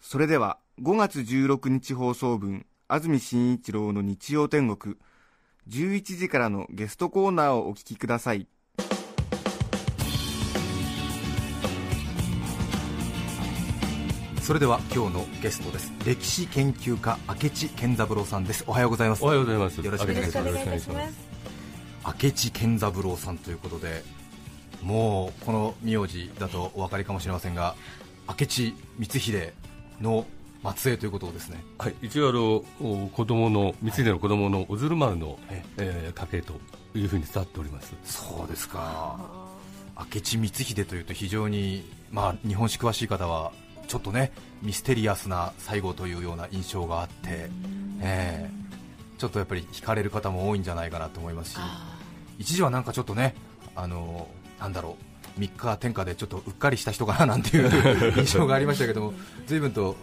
それでは5月16日放送分安住紳一郎の日曜天国11時からのゲストコーナーをお聞きください。それでは今日のゲストです。歴史研究家明智健三郎さんです。おはようございます。おはようございます。よろしくお願いします。明智健三郎さんということでもうこの名字だとお分かりかもしれませんが明智光秀の末裔ということですね。はい、一応あのお子供の三井の子供の小鶴丸の、え。えー、家系というふうに伝わっております。そうですか。明智光秀というと非常に、まあ、日本史詳しい方はちょっとねミステリアスな最後というような印象があって、ええ。ちょっとやっぱり惹かれる方も多いんじゃないかなと思いますし一時はなんかちょっとねあのなんだろう3日天下でちょっとうっかりした人かななんていう 印象がありましたけども随分と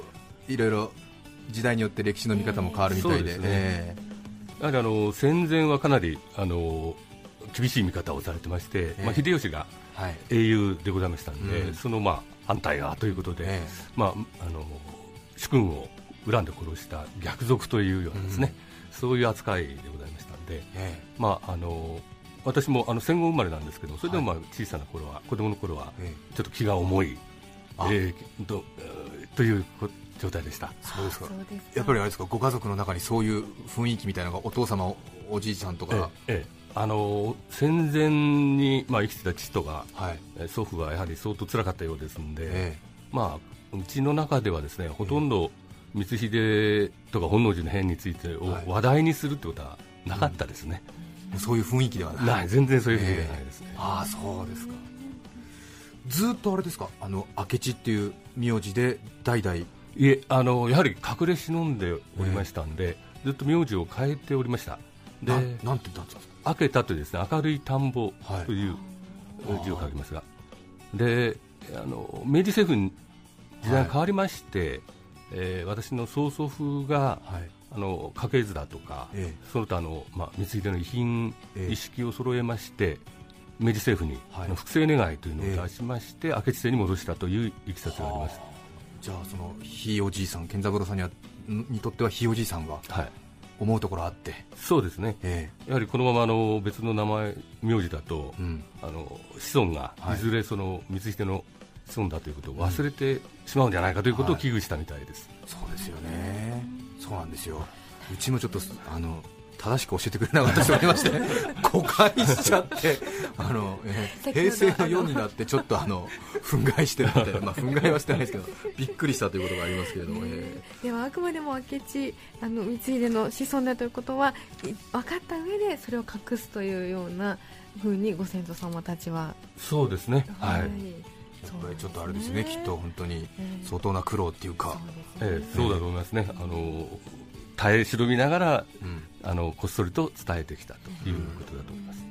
いろいろ時代によって歴史の見方も変わるみたいで,、やはりあの戦前はかなりあの厳しい見方をされてまして、ええ。まあ、秀吉が英雄でございましたんで、うん。そのまあ反対側ということで、えまあ、あの主君を恨んで殺した逆賊というようなですね、そういう扱いでございましたんで、え。まあ、あの私もあの戦後生まれなんですけど、それでもまあ小さな頃は、子供の頃はええ。ちょっと気が重い、あ。えーとえーというこ状態でした。そうですか。やっぱりあれですかご家族の中にそういう雰囲気みたいなのがお父様おおじいちゃんとか、ええあの戦前に、まあ、生きてた父とか、はい。えー祖父はやはり相当辛かったようですんで、えまあ、うちの中ではですねほとんど光秀とか本能寺の変についてをはい。話題にするってことはなかったですね、そういう雰囲気ではない。ない全然そういうふうにはないですね。ああそうですか。ずっとあれですか？あの明智っていう名字で代々。いえあのやはり隠れ忍んでおりましたんで、ずっと名字を変えておりました。でななんて言ったんですか？明けたというですね明るい田んぼという字を書きますが、であの明治政府に時代が変わりまして、えー私の曽祖父が、はいあの家系図だとか、ええ。その他の、まあ、光秀の遺品、ええ。一式を揃えまして明治政府に、はい。あの複製願いというのを出しまして、明智姓に戻したといういきさつがあります。じゃあそのひいおじいさん健三郎さんにはんにとってはひいおじいさんがはい。思うところあって。そうですね。えやはりこのままあの別の名前、名字だと、えうん。あの子孫がはい。いずれその光秀の子孫だということを忘れてしまうんじゃないかということを危惧したみたいです。そうですよね。そうなんですよ。うちもちょっとあの正しく教えてくれなかった人がいまして 誤解しちゃってあの、えー平成の世になってちょっとあの憤慨してるみたいな、まあ、憤慨はしてないですけどびっくりしたということがありますけれども、えではあくまでも明智あの光秀の子孫だということはい分かった上でそれを隠すというような風にご先祖様たちはそうですね、はいーやっぱりちょっとあれですねきっと本当に。ええ。相当な苦労っていうか、ええ。そうだと思いますね、あの耐え忍びながらうん。あのこっそりと伝えてきたということだと思います。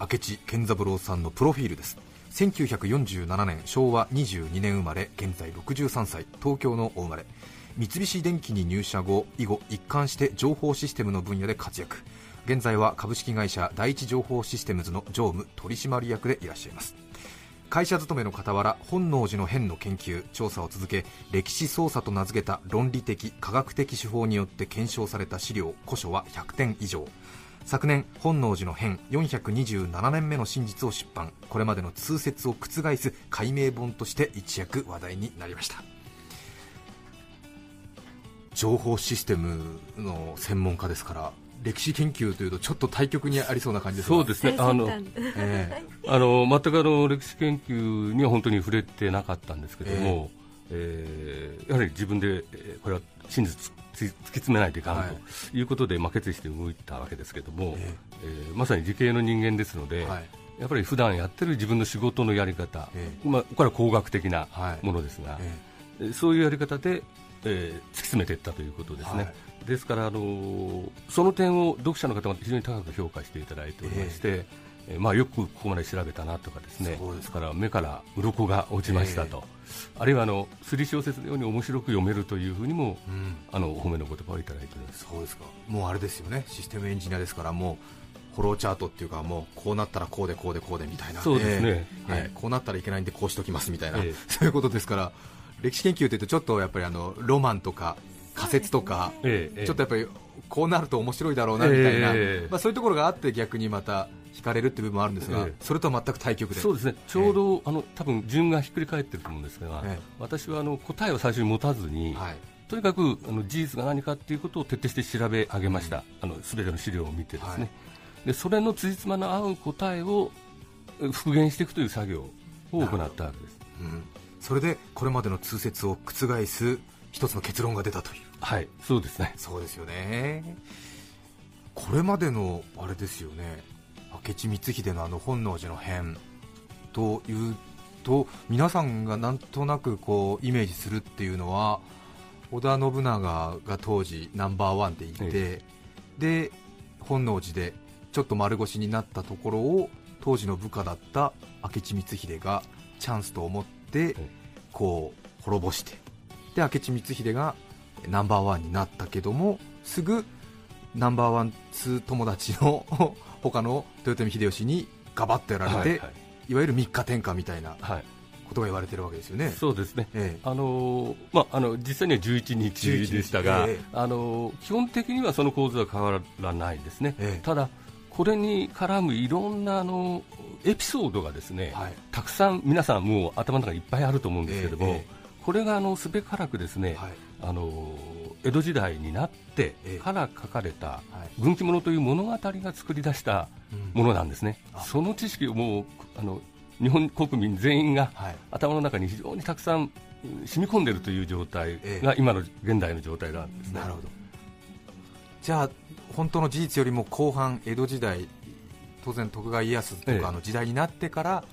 明智健三郎さんのプロフィールです。1947年昭和22年生まれ現在63歳東京のお生まれ。三菱電機に入社後以後一貫して情報システムの分野で活躍。現在は株式会社第一情報システムズの常務取締役でいらっしゃいます会社勤めの傍ら本能寺の変の研究調査を続け歴史捜査と名付けた論理的科学的手法によって検証された資料古書は100点以上。昨年本能寺の変427年目の真実を出版。これまでの通説を覆す解明本として一躍話題になりました。情報システムの専門家ですから歴史研究というとちょっと対極にありそうな感じですがそうですね。あのえあの全くあの歴史研究には本当に触れてなかったんですけども、えーやはり自分で、えーこれは真実つ突き詰めないといかんはい。ということで、まあ、決意して動いたわけですけども、ええ。ーまさに理系の人間ですので、えはい。やっぱり普段やってる自分の仕事のやり方、えまあ、これは工学的なはい。ものですが、え。えーそういうやり方でえー突き詰めていったということですね、はいですから、あのーその点を読者の方が非常に高く評価していただいておりまして、えーまあ、よくここまで調べたなとかですね。そうですか。ら目から鱗が落ちましたと、あるいはあの推理小説のように面白く読めるというふうにも、うん。あのお褒めの言葉をいただいて。そうですか。もうあれですよね。システムエンジニアですからもうフォローチャートっていうかもうこうなったらこうでこうでこうでみたいな。そうですね。ええ。はい。ええこうなったらいけないんでこうしときますみたいな、ええ。そういうことですから歴史研究というとちょっとやっぱりあのロマンとか仮説とか、ええええ。ちょっとやっぱりこうなると面白いだろうなみたいな、ええまあ、そういうところがあって逆にまた惹かれるっていう部分もあるんですが、ええ。それとは全く対極で。そうですね。ちょうど、あの多分順がひっくり返ってると思うんですが、ええ。私はあの答えを最初に持たずに、はい。とにかくあの事実が何かということを徹底して調べ上げました、あの全ての資料を見てですね、はい。でそれの辻褄の合う答えをえ復元していくという作業を行ったわけです。うん、それでこれまでの通説を覆す一つの結論が出たというはい、そうですね。そうですよね。これまでのあれですよね。明智光秀のあの本能寺の変というと皆さんがなんとなくこうイメージするっていうのは織田信長が当時ナンバーワンでいて、えで本能寺でちょっと丸腰になったところを当時の部下だった明智光秀がチャンスと思ってえ。こう滅ぼしてで明智光秀がナンバーワンになったけどもすぐナンバーワンツー友達の 他の豊臣秀吉にガバッとやられて、はいいはい。わゆる三日天下みたいなはい。ことが言われてるわけですよね。そうですね。ええ。あのーまあ、あの実際には11日でしたが、11日。ええ。あのー基本的にはその構図は変わらないですね、ええ。ただ、これに絡むいろんなあのエピソードがですね、はい。たくさん皆さんもう頭の中にいっぱいあると思うんですけども、これがあのすべからくですね、はいあの江戸時代になってええ。から書かれたはい。軍記物という物語が作り出したものなんですね、あ。その知識をもうあの日本国民全員がはい。頭の中に非常にたくさんうん染み込んでいるという状態ええ。が今の現代の状態なんですね。なるほど。じゃあ本当の事実よりも後半江戸時代当然徳川家康とええ。かの時代になってから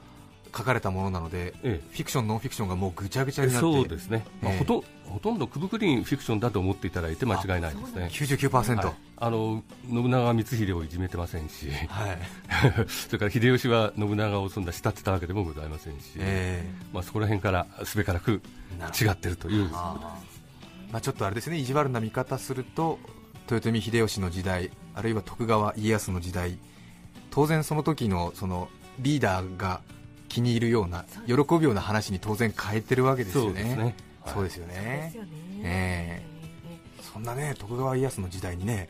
書かれたものなので、えフィクションノンフィクションがもうぐちゃぐちゃになってそうですね、まあええほとほとんどくぶくりんフィクションだと思っていただいて間違いないですね。99%はい。あの信長は光秀をいじめてませんし、はい、それから秀吉は信長をそんな慕ってたわけでもございませんし、えまあ、そこら辺からすべからく違ってるというまあ、ちょっとあれですね。意地悪な見方すると豊臣秀吉の時代あるいは徳川家康の時代当然その時のそのリーダーが気に入るような喜ぶような話に当然変えてるわけですよね。そうですね。はい。そうですよね。そんなね徳川家康の時代にね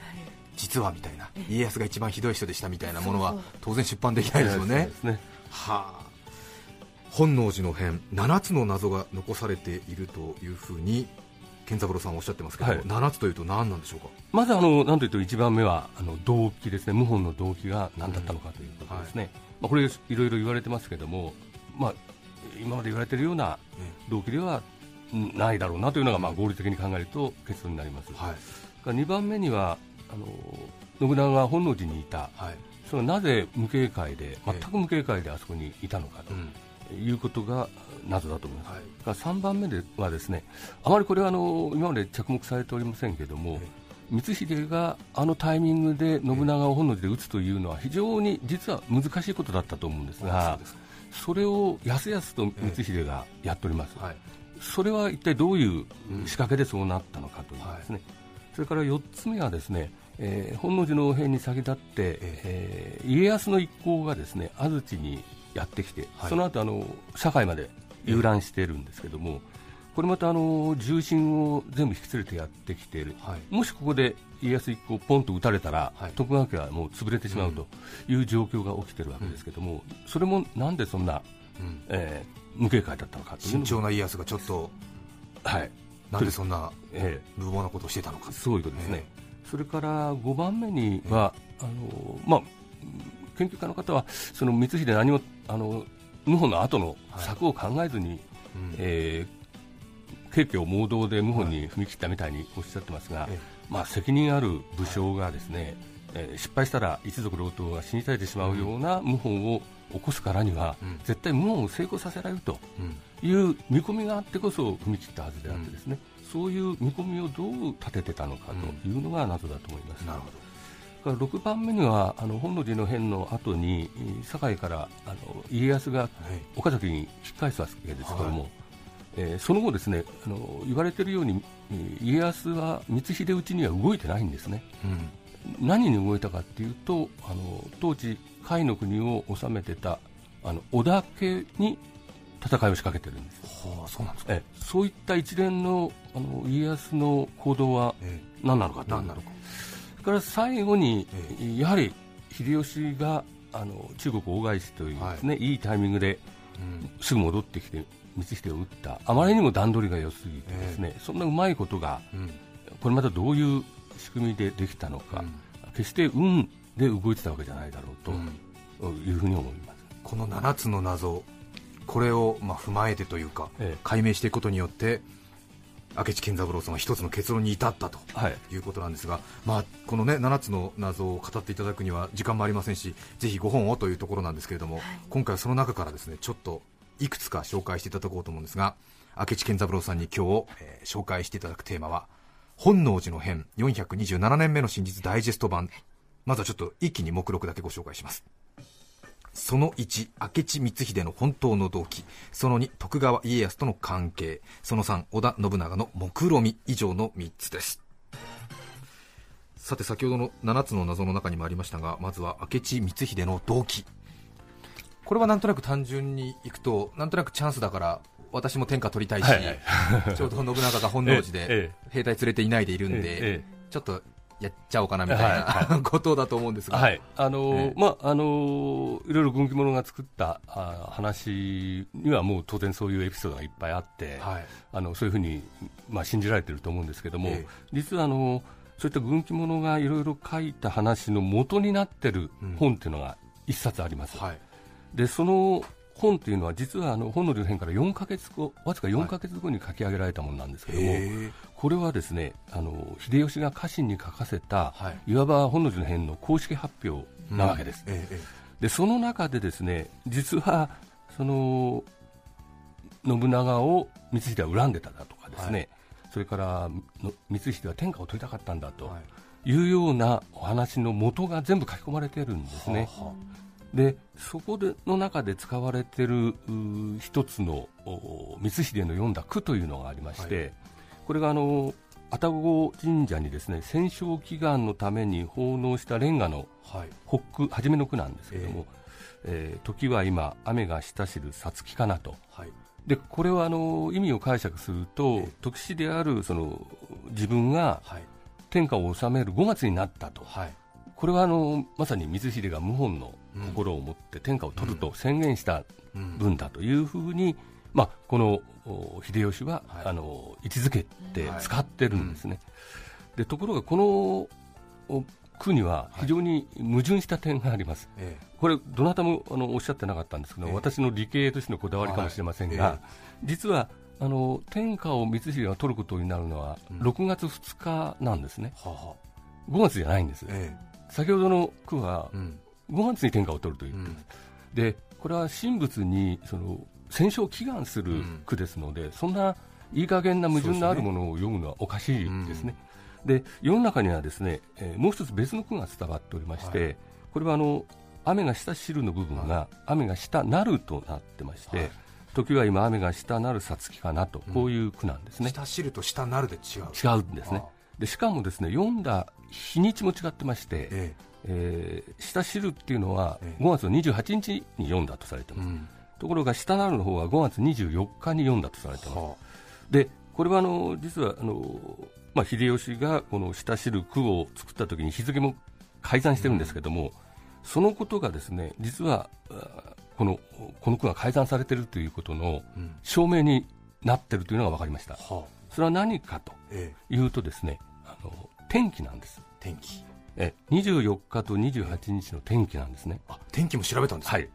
実はみたいな家康が一番ひどい人でしたみたいなものは当然出版できないですよね。そうですね。はあ。本能寺の変7つの謎が残されているというふうに健三郎さんおっしゃってますけど、はい。7つというと何なんでしょうか？まずあの、なんというと一番目はあの動機ですね、謀反の動機が何だったのかということですね、まあ、これ、いろいろ言われてますけども、まあ、今まで言われているような動機ではうんないだろうなというのが、まあ、合理的に考えると結論になります。はい。2番目にはあの信長が本能寺にいた、はい。それはなぜ無警戒で、え全く無警戒であそこにいたのかうん。ということが謎だと思います。はい。が3番目ではですねあまりこれはあの今まで着目されておりませんけれども、光秀があのタイミングで信長を本能寺で撃つというのは非常に実は難しいことだったと思うんですあがそれをやすやすと光秀がやっております、はい。それは一体どういううん仕掛けでそうなったのかというですね、それから4つ目はですね、えー本能寺の変に先立って、えー家康の一行がですね安土にやってきて、はい。その後あの堺まで遊覧しているんですけども、これまたあの重臣を全部引き連れてやってきている、はい。もしここで家康一行ポンと撃たれたら、はい。徳川家はもう潰れてしまうという状況が起きているわけですけども、それもなんでそんな、うん。えー無警戒だったのか慎重な家康がちょっとはい。なんでそんなえー無謀なことをしてたのか。そういうことですね、えそれから5番目には、あのまあ、研究家の方は、その光秀、何もあの謀反の後の策を考えずに、うん。えー慶家を盲導で謀反に踏み切ったみたいにおっしゃってますが、えまあ、責任ある武将がですね、えー失敗したら一族老頭が死に絶えてしまうような謀反を起こすからには、うん。絶対謀反を成功させられるとうん。いう見込みがあってこそ踏み切ったはずであってですね、そういう見込みをどう立ててたのかというのが謎だと思います。なるほど。から6番目にはあの本能寺の変の後に堺からあの家康が岡崎に引っ返すわけですけれども、はい、えー、その後ですねあの言われているように家康は光秀討ちには動いてないんですね、うん、何に動いたかというとあの当時甲斐の国を治めてたあの織田家に戦いを仕掛けてるんです。はあ、そうなんですか、えそういった一連のあの家康の行動は何なのかと、ええ、何なのか。それから最後に、やはり秀吉があの中国大返しというですね、はい、いいタイミングで、うん、すぐ戻ってきて光秀を撃った。あまりにも段取りが良すぎてですね、えー、そんなうまいことが、うん、これまたどういう仕組みでできたのか、うん、決して運で動いてたわけじゃないだろうというふうに思います、この7つの謎これをまあ踏まえてというか、ええ、解明していくことによって明智健三郎さんは一つの結論に至ったとい。うことなんですが、はい、まあ、この、ね、7つの謎を語っていただくには時間もありませんしぜひ5本をというところなんですけれども、はい、今回はその中からですねちょっといくつか紹介していただこうと思うんですが明智健三郎さんに今日、えー、紹介していただくテーマは本能寺の変427年目の真実ダイジェスト版。まずはちょっと一気に目録だけご紹介します。その1明智光秀の本当の動機。その2徳川家康との関係。その3織田信長の目論み。以上の3つです。さて先ほどの7つの謎の中にもありましたがまずは明智光秀の動機。これはなんとなく単純にいくとなんとなくチャンスだから私も天下取りたいし、はいはい、ちょうど信長が本能寺で 兵隊連れていないでいるんで、ちょっとやっちゃおうかなみたいな、はい、ことだと思うんですが、はい。あのー、まああのー、いろいろ軍記物が作ったあ話にはもう当然そういうエピソードがいっぱいあって、はい、あのそういうふうに、まあ、信じられていると思うんですけども、え実はあのそういった軍記物がいろいろ書いた話の元になっている本っていうのが一冊あります。うんはいでその本というのは実はあの本の流変から4か月後わずか4か月後に書き上げられたものなんですけども、はい、これはですねあの秀吉が家臣に書かせた、はい、いわば本の流変の公式発表なわけです、うん。でその中でですね実はその信長を光秀は恨んでただとかですね、はい、それから光秀は天下を取りたかったんだとい。うようなお話の元が全部書き込まれているんですね。ははでそこでの中で使われている一つの光秀の読んだ句というのがありまして、はい、これがあの愛宕神社にですね戦勝祈願のために奉納したレンガの北句、はい、初めの句なんですけれども、えー、えー、時は今、雨が親しるさつきかなと、はい、でこれはあの意味を解釈すると、えー、時氏であるその自分が天下を治める5月になったと、はい、これはあのまさに光秀が謀反の心を持って天下を取ると宣言した分だというふうに、まあ、この秀吉は、はい、あの位置づけて使ってるんですね。でところがこの句には非常に矛盾した点があります、はい、これ、どなたもあのおっしゃってなかったんですけど、え私の理系としてのこだわりかもしれませんが、はい、実はあの天下を光秀が取ることになるのは6月2日なんですね、うん、5月じゃないんです、え先ほどの句は、5月に天下を取るという、うん、でこれは神仏にその戦勝を祈願する句ですので、うん、そんないい加減な矛盾のあるものを読むのはおかしいですね。で世の中にはですね、えー、もう一つ別の句が伝わっておりまして、はい、これはあの雨が下知るの部分が、雨が下なるとなってまして、はい、時は今雨が下なるさつきかなと、こういう句なんですね。下知ると下なるで違う。違うんですね。でしかもですね読んだ日にちも違ってまして、えええー、下知るっていうのは5月の28日に読んだとされてます、うん、ところが下なるの方は5月24日に読んだとされてます、はあ、でこれはあの実はあの、まあ、秀吉がこの下知る句を作った時に日付も改ざんしてるんですけども、うん、そのことがですね実はこのこの句が改ざんされているということの証明になっているというのが分かりました、はあ、それは何かというとですね、あの天気なんです。天気え24日と28日の天気なんですね。あ天気も調べたんですか、はい。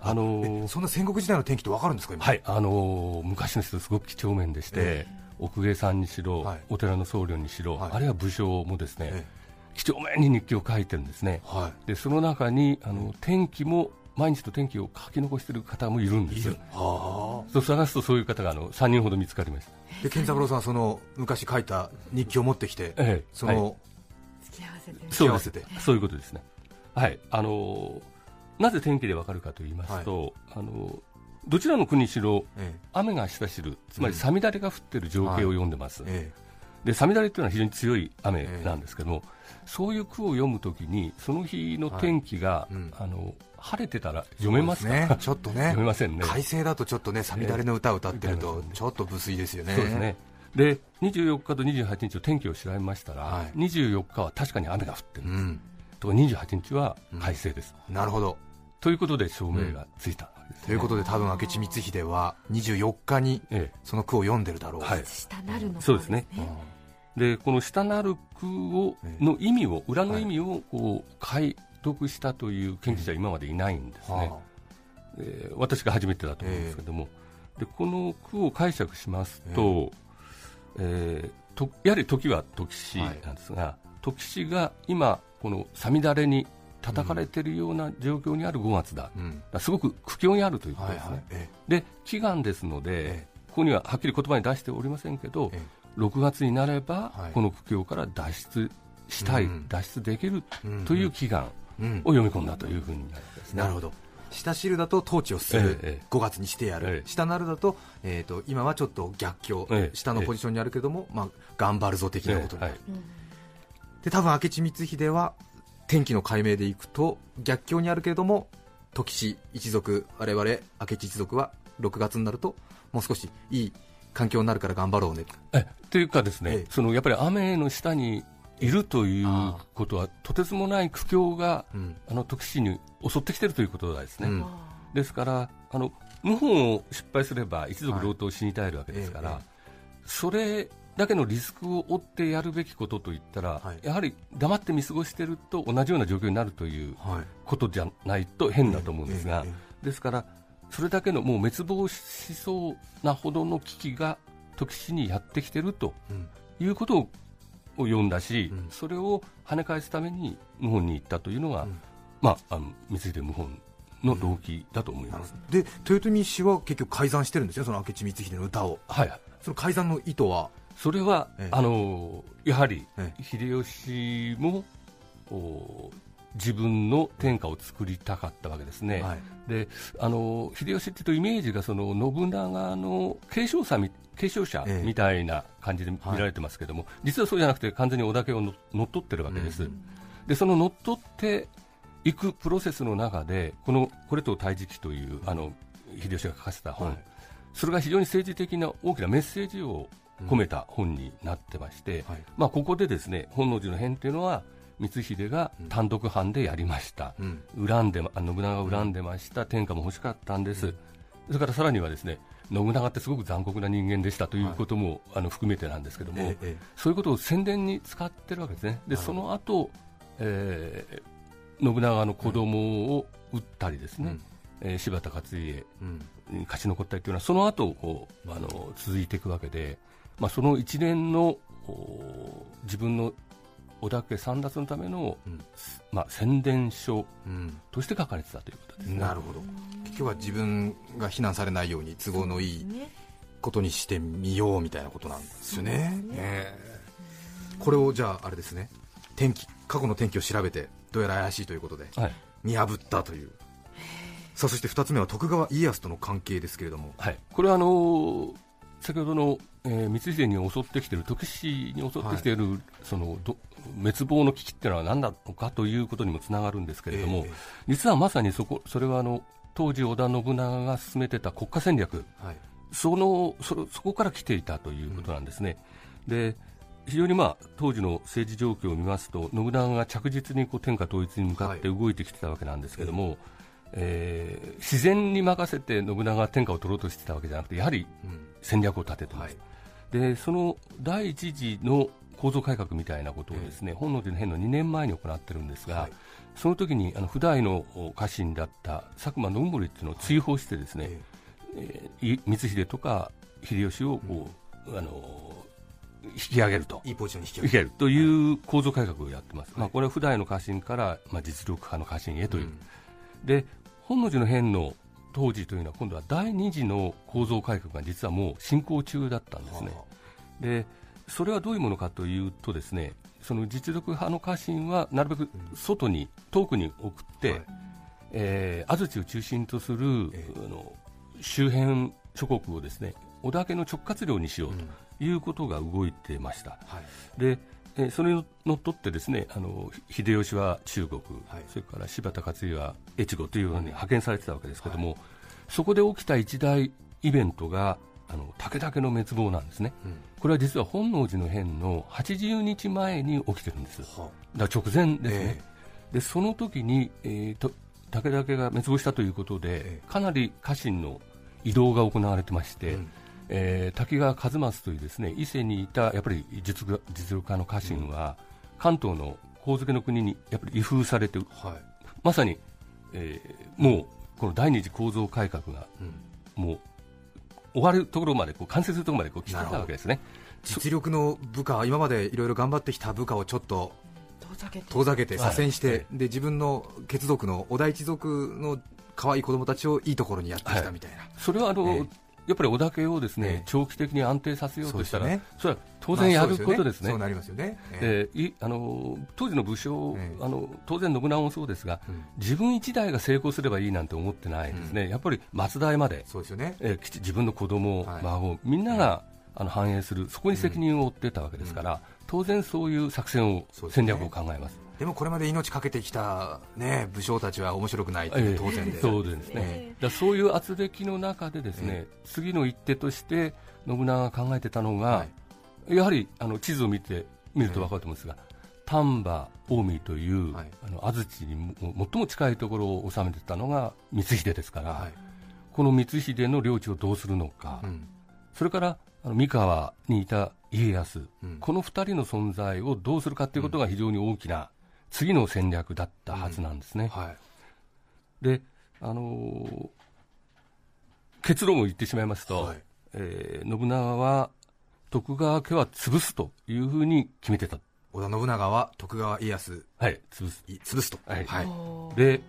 あのー、そんな戦国時代の天気って分かるんですか、はい、あのー、昔の人、すごく几帳面でして、えー、奥下さんにしろ、はい、お寺の僧侶にしろ、はい、あるいは武将もですね、えー、几帳面に日記を書いてるんですね、はい、でその中にあの天気も毎日の天気を書き残している方もいるんです。よはそう探すとそういう方があの3人ほど見つかりました。あで健三郎さんはその昔書いた日記を持ってきて、ええ。その、せて。付き合わせてそういうことですね。はい、あのーなぜ天気でわかるかと言いますと、あのーどちらの国にしろえ雨がししる、つまりうん。さみだれが降ってる情景を読んでます。えで、さみだれっていうのは非常に強い雨なんですけども、そういう句を読むときに、その日の天気が、はい。うん。あの晴れてたらえ読めますか？そうですね、ちょっとね。読めませんね。快晴だとちょっとねさみだれの歌を歌ってるとええちょっと無粋ですよね。そうですね。で、24日と28日の天気を調べましたら、はい。24日は確かに雨が降ってる。うん。と28日は快晴です。なるほど。ということで証明がついたわけですね、ということで多分明智光秀は24日にえその句を読んでるだろう、はい。下なるのそうですね。うん。え、でこの下なる句をええ。の意味を裏の意味をこう解読したという研究者は今までいないんですね、はえー私が初めてだと思うんですけども、でこの句を解釈しますと,、えーとやはり時は時氏なんですが、時氏が今このさみだれに叩かれているような状況にある5月だ,、あうん。すごく苦境にあるということはいですね、はいえで祈願ですので、えここにははっきり言葉に出しておりませんけど、え6月になれば、はい。この苦境から脱出したい、うん。脱出できるうん。という祈願うんを読み込んだというふうになるわけですね。なるほど下汁だと統治をする、ええええ。5月にしてやる、ええ。下なるだと,、えー、と今はちょっと逆境、ええ下のポジションにあるけども、まあ、頑張るぞ的なことになる、で多分明智光秀は天気の解明でいくと逆境にあるけれども時氏一族我々明智一族は6月になるともう少しいい環境になるから頑張ろうね。えというかですね、ええ。そのやっぱり雨の下にいるということはとてつもない苦境がうん。あの徳氏に襲ってきてるということですね、うん。ですからあの謀反を失敗すれば一族老頭死に絶えるわけですから、はい。えそれだけのリスクを負ってやるべきことといったら、はい。やはり黙って見過ごしていると同じような状況になるというはい。ことじゃないと変だと思うんですが、えええですからそれだけのもう滅亡しそうなほどの危機が時氏にやってきてるということを読んだし、うん。それを跳ね返すために謀反に行ったというのが、うん。まあ、あの光秀謀反の動機だと思います。で豊臣氏は結局改ざんしてるんですよその明智光秀の歌を。はい、その改ざんの意図は？それは、ええ。あのやはりえ秀吉もお自分の天下を作りたかったわけですね。はい。であの秀吉っていうとイメージがその信長の継承者み継承者ええ。みたいな感じで見られてますけども、実はそうじゃなくて完全に織田家をの乗っ取ってるわけです、うんでその乗っ取っていくプロセスの中でこの「これと大時記」というあの秀吉が書かせた本、はい。それが非常に政治的な大きなメッセージを込めた本になってまして、はい。まあ、ここでですね本能寺の変というのは光秀が単独犯でやりました、うん。恨んでまあ信長を恨んでました、天下も欲しかったんです、それからさらにはですね信長ってすごく残酷な人間でしたということも、あの含めてなんですけども、えええそういうことを宣伝に使ってるわけですね、でその後、えー信長の子供を撃ったりですね、うん。えー柴田勝家に勝ち残ったりというのはその後こうあの続いていくわけで、まあ、その一連のお自分の織田家三奪のための、うん。まあ、宣伝書うん。として書かれてたということですね。なるほど。結局は自分が非難されないように都合のいいね。ことにしてみようみたいなことなんですよね。ね。ええ。これをじゃああれですね。天気過去の天気を調べてどうやら怪しいということではい。見破ったという。さあそして2つ目は徳川家康との関係ですけれども。はい、これはあのー先ほどの、えー光秀に襲ってきている徳氏に襲ってきてい。る、そのど滅亡の危機っていうのは何なのかということにもつながるんですけれども、ええ。実はまさにそこそれはあの当時織田信長が進めてた国家戦略。はい。そのそそこから来ていたということなんですね。で非常に、まあ、当時の政治状況を見ますと信長が着実にこう天下統一に向かって動いてきてたわけなん。ですけども、えー自然に任せて信長が天下を取ろうとしてたわけじゃなくてやはりうん。戦略を立ててます、はい。でその第一次の構造改革みたいなことをですね、本能寺の変の2年前に行ってるんですが、はい。その時にあの普代の家臣だった佐久間信盛っていうのを追放してですね、ええ。ーい光秀とか秀吉をこう、あの引き上げると。えいいポジションに引き上げる。という構造改革をやってます、まあ、これは普代の家臣から、まあ、実力派の家臣へという、うんで本能寺の変の当時というのは今度は第二次の構造改革が実はもう進行中だったんですね。でそれはどういうものかというとですねその実力派の家臣はなるべく外に、遠くに送って、はい。えー安土を中心とする、えあの周辺諸国をですね織田家の直轄領にしようということが動いてました。はい。でえーそれにのっとってですねあのひ秀吉は中国、はい。それから柴田勝家は越後というように派遣されてたわけですけども、そこで起きた一大イベントがあの武田家の滅亡なんですね、うん。これは実は本能寺の変の80日前に起きてるんです、はだ直前ですね、えでその時に、えーと武田家が滅亡したということで、え。かなり家臣の移動が行われてまして、うんえー滝川一益というですね伊勢にいたやっぱり実力実力家の家臣は、関東の神付の国にやっぱり移封されて、はい。まさに、えーもうこの第二次構造改革がうん。もう終わるところまでこう完成するところまでこう来てたわけですね。実力の部下、今までいろいろ頑張ってきた部下をちょっと遠ざけて。遠ざけてはい。左遷して、はい。で自分の血族の織田一族の可愛い子供たちをいいところにやってきたみたいな、それはあの、えやっぱり織田家をですね、ええ。長期的に安定させようとしたら、そね。それは当然やることですね。まあそうなりますよね。えでいあの当時の武将、ええ。あの当然信長もそうですが、うん。自分一代が成功すればいいなんて思ってないですね、やっぱり末代まで、そうですよね。え自分の子供、はい。孫、みんなが、あの反映する、そこに責任を負ってたわけですから、当然そういう作戦を、戦略を考えます。でもこれまで命かけてきた、ね、武将たちは面白くないというええ。当然で、そうですね、えだからそういう圧力の中でですね、え次の一手として信長が考えてたのが、はい。やはりあの地図を見て見ると分かると思うんですが、丹波、近江という、はい。あの安土にも最も近いところを治めてたのが光秀ですから、はい。この光秀の領地をどうするのか、うん。それからあの三河にいた家康、うん。この2人の存在をどうするかということが非常に大きな次の戦略だったはずなんですね。はい。で、あのー結論を言ってしまいますと、はい。えー信長は徳川家は潰すというふうに決めてた、織田信長は徳川家康はい、潰す。い潰すと、はい。おー。で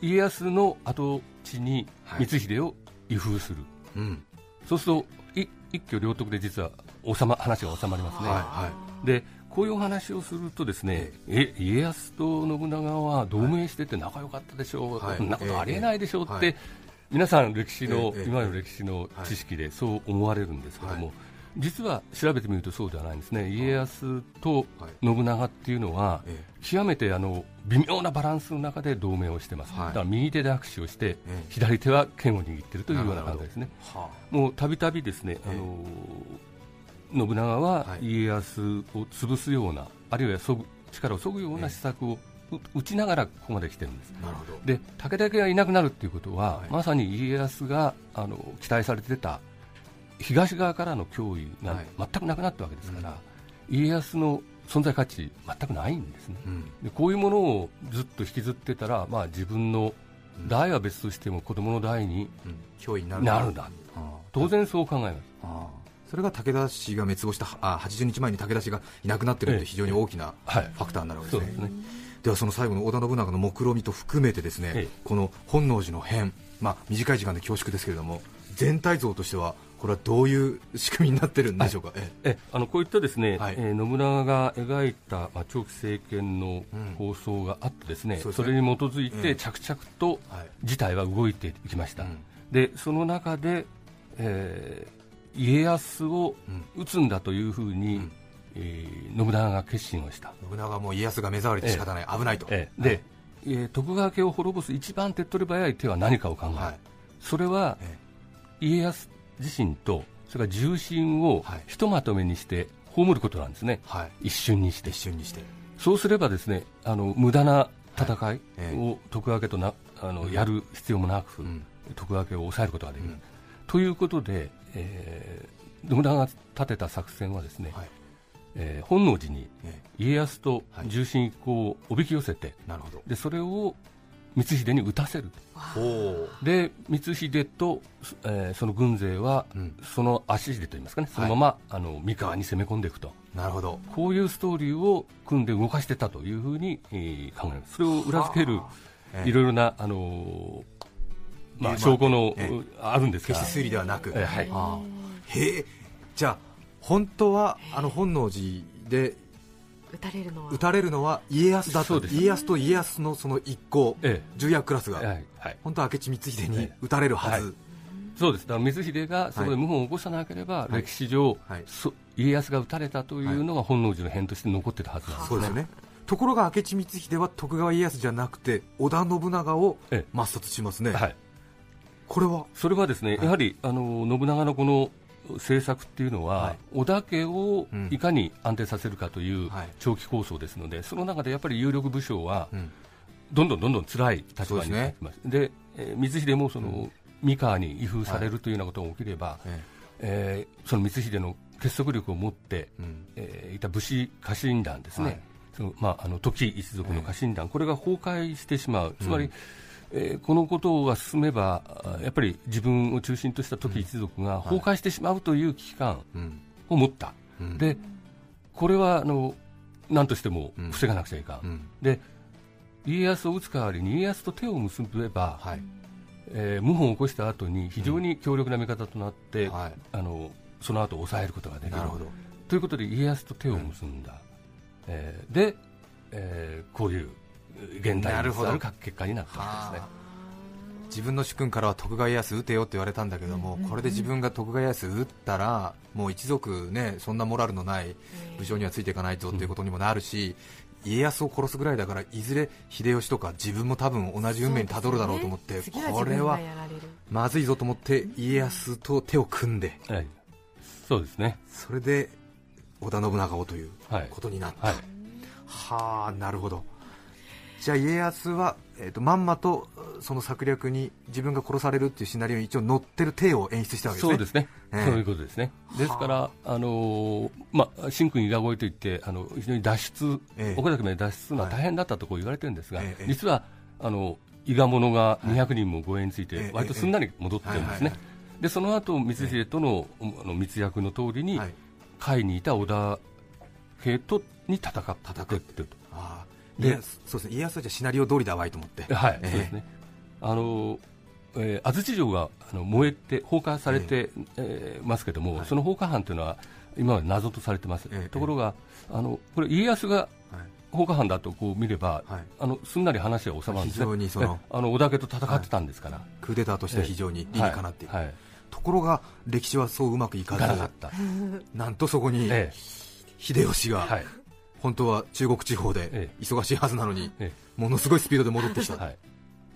家康の跡地にはい。光秀を移封する、うん。そうするとい一挙両得で実は収ま話が収まりますね、はいはい。でこういうお話をするとですね、え家康と信長は同盟してて仲良かったでしょう、はい。そんなことありえないでしょうって、皆さん歴史の、ええ今の歴史の知識でそう思われるんですけども、実は調べてみるとそうではないんですね。家康とはい信長っていうのは、え極めてあの微妙なバランスの中で同盟をしてます、はい。だから右手で握手をして、ええ。左手は剣を握っているというような感じですね。はもうたびたびですね、ええ。あの信長ははい。家康を潰すような、あるいはそぐ力をそぐような施策をう打ちながらここまで来てるんです。あなるほど。で武田家がいなくなるっていうことは、はい。まさに家康があの期待されてた東側からの脅威がはい。全くなくなったわけですから、家康の存在価値全くないんですね。うん。でこういうものをずっと引きずってたら、まあ、自分の代は別としても子供の代にうん。脅威になる。なるん当然そう考えます。それが武田氏が滅亡したあ80日前に武田氏がいなくなってるって非常に大きなフはい。ァクターになるわけですね,、そうですね。ではその最後の織田信長の目論見と含めてですね、ええ。この本能寺の変、まあ、短い時間で恐縮ですけれども全体像としてはこれはどういう仕組みになってるんでしょうか、ええ。あのこういったですね、はい。えー信長が描いた、まあ、長期政権の構想があってですね、そうですね。それに基づいええて着々と事態は動いていきました、うん。でその中で、えー家康をうん討つんだというふうに、うん。えー信長が決心をした、信長はもう家康が目障りで仕方ない、危ないと、えーで、えー徳川家を滅ぼす一番手っ取り早い手は何かを考える、はい。それはえ家康自身とそれから重臣をはい。ひとまとめにして葬ることなんですね、はい、一瞬にして。一瞬にして、そうすればですねあの無駄な戦い。ええ。を徳川家となあの、うん。やる必要もなく、うん。徳川家を抑えることができる、うん。ということで、えー信長が立てた作戦はですね、はい。えー本能寺にえ家康とはい。重臣一行をおびき寄せて、えなるほど。でそれを光秀に討たせるおで光秀と、えーその軍勢は、うん。その足秀といいますかねそのまま、あの三河に攻め込んでいくと。なるほど。こういうストーリーを組んで動かしてたというふうに、えー考えます。それを裏付けるええ。いろいろな、あのーまあ、証拠の、ええあるんですが。決して推理ではなく、えはい。ああ。へえ。じゃあ本当はあの本能寺で撃たれるのは。撃たれるのは家康だったそうです。家康と家康のその一行、え重役クラスが、えはいはい、本当は明智光秀にええ。撃たれるはず、はい。そうです。だから光秀がそこで謀反を起こさなければ、い。歴史上、はい。そ家康が撃たれたというのが本能寺の変として残ってたはずなんですそうですよね。ところが明智光秀は徳川家康じゃなくて織田信長をええ。抹殺しますね、はい、これは？それはですね、はい。やはりあの信長のこの政策っていうのは、はい。織田家をうん。いかに安定させるかというはい。長期構想ですので、その中でやっぱり有力武将は、うん。どんどんどんどん辛い立場になってます。でえー光秀もその、三河に威風されるというようなことが起きれば、ええーその光秀の結束力を持って、えうん。えーいた武士家臣団ですね、はい。そのまあ、あの時一族の家臣団、これが崩壊してしまう、つまり、えーこのことが進めば、あやっぱり自分を中心とした時一族が崩壊してしまうという危機感うん。を持った、うん。でこれはあの何としてもうん。防がなくちゃいかん、うん。で家康を撃つ代わりに家康と手を結べば、はい。えー謀反を起こした後に非常に強力な味方となって、はい。あのその後抑えることができる。ということで家康と手を結んだ、えーで、えーこういう現代になるほど。ある結果になったわけですね。自分の主君からは徳川家康撃てよって言われたんだけども、これで自分が徳川家康撃ったらもう一族ねそんなモラルのない武将にはついていかないぞっていうことにもなるし、家康を殺すぐらいだからいずれ秀吉とか自分も多分同じ運命にたどるだろうと思って、これはまずいぞと思って家康と手を組んで。はい、そうですね。それで織田信長をというはい。ことになった、はい。はあなるほどじゃあ家康は、えー、とまんまとその策略に自分が殺されるっていうシナリオに一応乗ってる体を演出したわけですね。そうですね、ええ。そういうことですね。ですから、あのーまあ、新君伊賀越えといって、あの非常に脱出、ええ。岡崎まで脱出するのは大変だったとこう言われてるんですが、ええ。実はあの伊賀者が200人も護衛についてええ、割とすんなり戻ってるんですね。はいはい。でその後光秀との,、あの密約の通りに、はい。甲斐にいた織田家とに戦ってってると。ああで家康そうですね。家康はじゃあシナリオ通りだわいと思って。はい、ええ。そうですね。あの、えー安土城があの燃えて放火されて、えーますけども、はい。その放火犯というのは今まで謎とされてます。ええところがあのこれ家康がはい。放火犯だとこう見れば、はい。あのすんなり話は収まるんですね。非常にそのえあの織田家と戦ってたんですから。クーデターとして非常に理にかなっている、ところが歴史はそううまくいかなかずった。なんとそこにえ秀吉が、本当は中国地方でえ忙しいはずなのに、えものすごいスピードで戻ってきた、はい。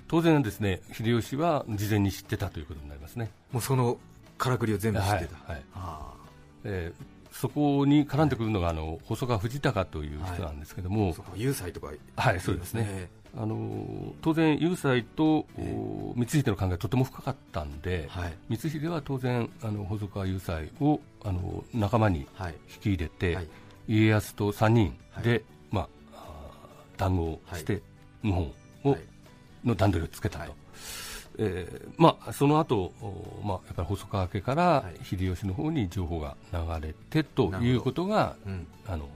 当然ですね秀吉は事前に知ってたということになりますね。もうそのからくりを全部知ってた、はいはえーそこに絡んでくるのがあの細川藤孝という人なんですけども、有才とかはい、そうですね。あのー当然、雄斎と、お光秀の関係がとても深かったんで、はい。光秀は当然、あの細川雄斎をあの仲間にはい。引き入れて、はい家康と3人で、はい。まあ、談合して、謀反を、はい。の段取りをつけたと。はい。えーまあ、その後、おまあやっぱり細川家からはい。秀吉の方に情報が流れてということが、うん、あの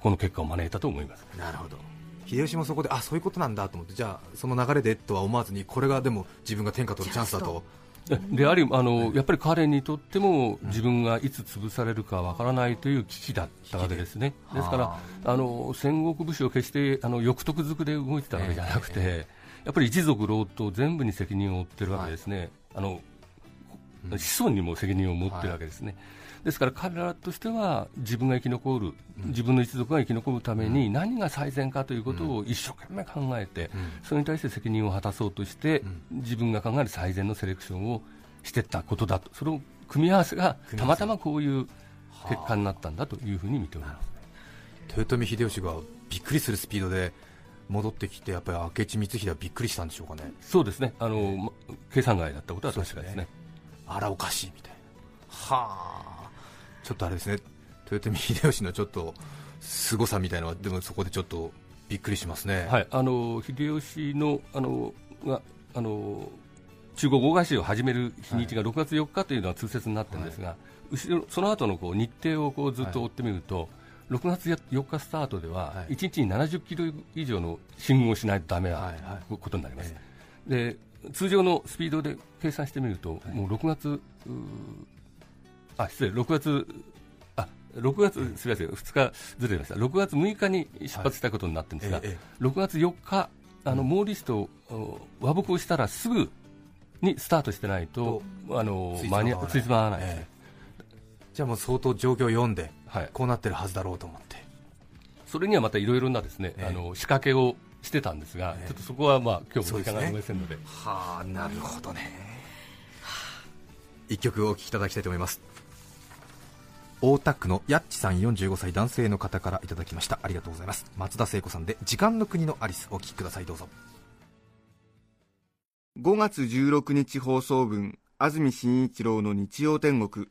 この結果を招いたと思います。なるほど。秀吉もそこであそういうことなんだと思ってじゃあその流れでとは思わずにこれがでも自分が天下取るチャンスだとでありあの、やっぱり彼にとっても自分がいつ潰されるかわからないという危機だったわけですね、でですからはあ。の戦国武士を決してあの欲得づくで動いてたわけじゃなくて、やっぱり一族老頭全部に責任を負ってるわけですね、あのうん。子孫にも責任を持ってるわけですね。ですから彼らとしては自分が生き残る、自分の一族が生き残るために何が最善かということを一生懸命考えて、それに対して責任を果たそうとして、自分が考える最善のセレクションをしていったことだと、それを組み合わせがたまたまこういう結果になったんだというふうに見ております。豊臣秀吉がびっくりするスピードで戻ってきてやっぱり明智光秀はびっくりしたんでしょうかね。そうですね、あのま計算外だったことは確かですね。あらおかしいみたいな。はあちょっとあれですね。豊臣秀吉のちょっと凄さみたいなのはでもそこでちょっとびっくりしますね。はい、あの秀吉のあのがあの中国大返しを始める日にちが6月4日というのは通説になってるんですが、後ろその後のこう日程をこうずっと追ってみると、6月4日スタートでははい。1日に70キロ以上の進軍をしないとダメなはいはい。ことになります。えで通常のスピードで計算してみると、もう6月、うあ失礼、6月、あ6月、すみません、2日ずれました、6月6日に出発したことになってるんですが、ええ6月4日、あのモーリスとお和睦をしたらすぐにスタートしてないと、あの間に合ついつま合わないええ。じゃあもう相当状況を読んで、はい。こうなってるはずだろうと思って。それにはまたいろいろなですね、ええ。あの仕掛けをしてたんですが、ええ。ちょっとそこはまあ今日も時間がありませんので。はあなるほどね。一曲お聴きいただきたいと思います大田区のやっちさん45歳男性の方からいただきました。ありがとうございます。松田聖子さんで時間の国のアリスお聴きくださいどうぞ。5月16日放送分安住紳一郎の日曜天国。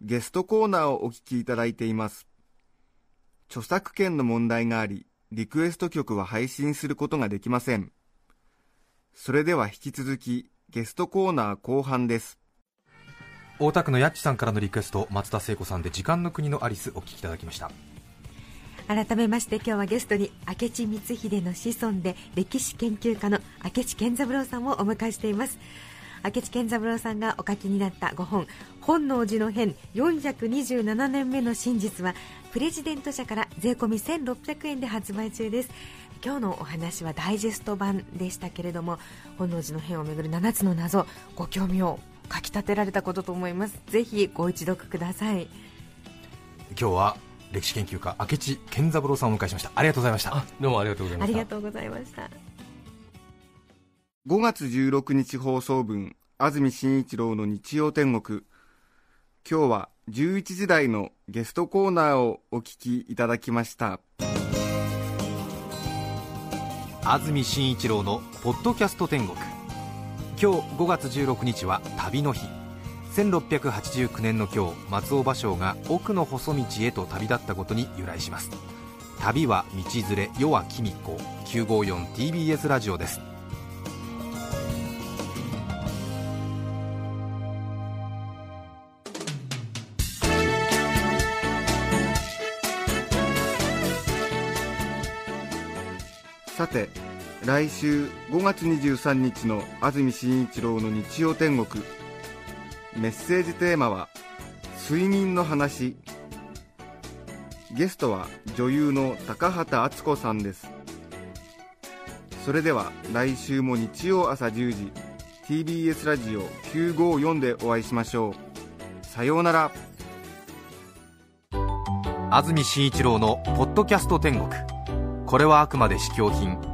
ゲストコーナーをお聞きいただいています。著作権の問題がありリクエスト曲は配信することができません。それでは引き続きゲストコーナー後半です。大田区のやっちさんからのリクエスト松田聖子さんで時間の国のアリスお聴きいただきました。改めまして今日はゲストに明智光秀の子孫で歴史研究家の明智健三郎さんをお迎えしています。明智健三郎さんがお書きになった5本「本能寺の変427年目の真実は」プレジデント社から税込み1600円で発売中です。今日のお話はダイジェスト版でしたけれども本能寺の変をめぐる7つの謎ご興味をかきたてられたことと思います。ぜひご一読ください。今日は歴史研究家明智健三郎さんをお迎えしました。ありがとうございました。あどうもありがとうございました。ありがとうございました。5月16日放送分安住紳一郎の日曜天国。今日は11時台のゲストコーナーをお聞きいただきました。安住紳一郎の「ポッドキャスト天国」今日5月16日は旅の日。1689年の今日松尾芭蕉が奥の細道へと旅立ったことに由来します。旅は道連れ世は君子 954TBS ラジオです。さて来週5月23日の安住紳一郎の日曜天国。メッセージテーマは睡眠の話。ゲストは女優の高畑敦子さんです。それでは来週も日曜朝10時 TBS ラジオ954でお会いしましょう。さようなら。安住紳一郎の「ポッドキャスト天国」これはあくまで試供品。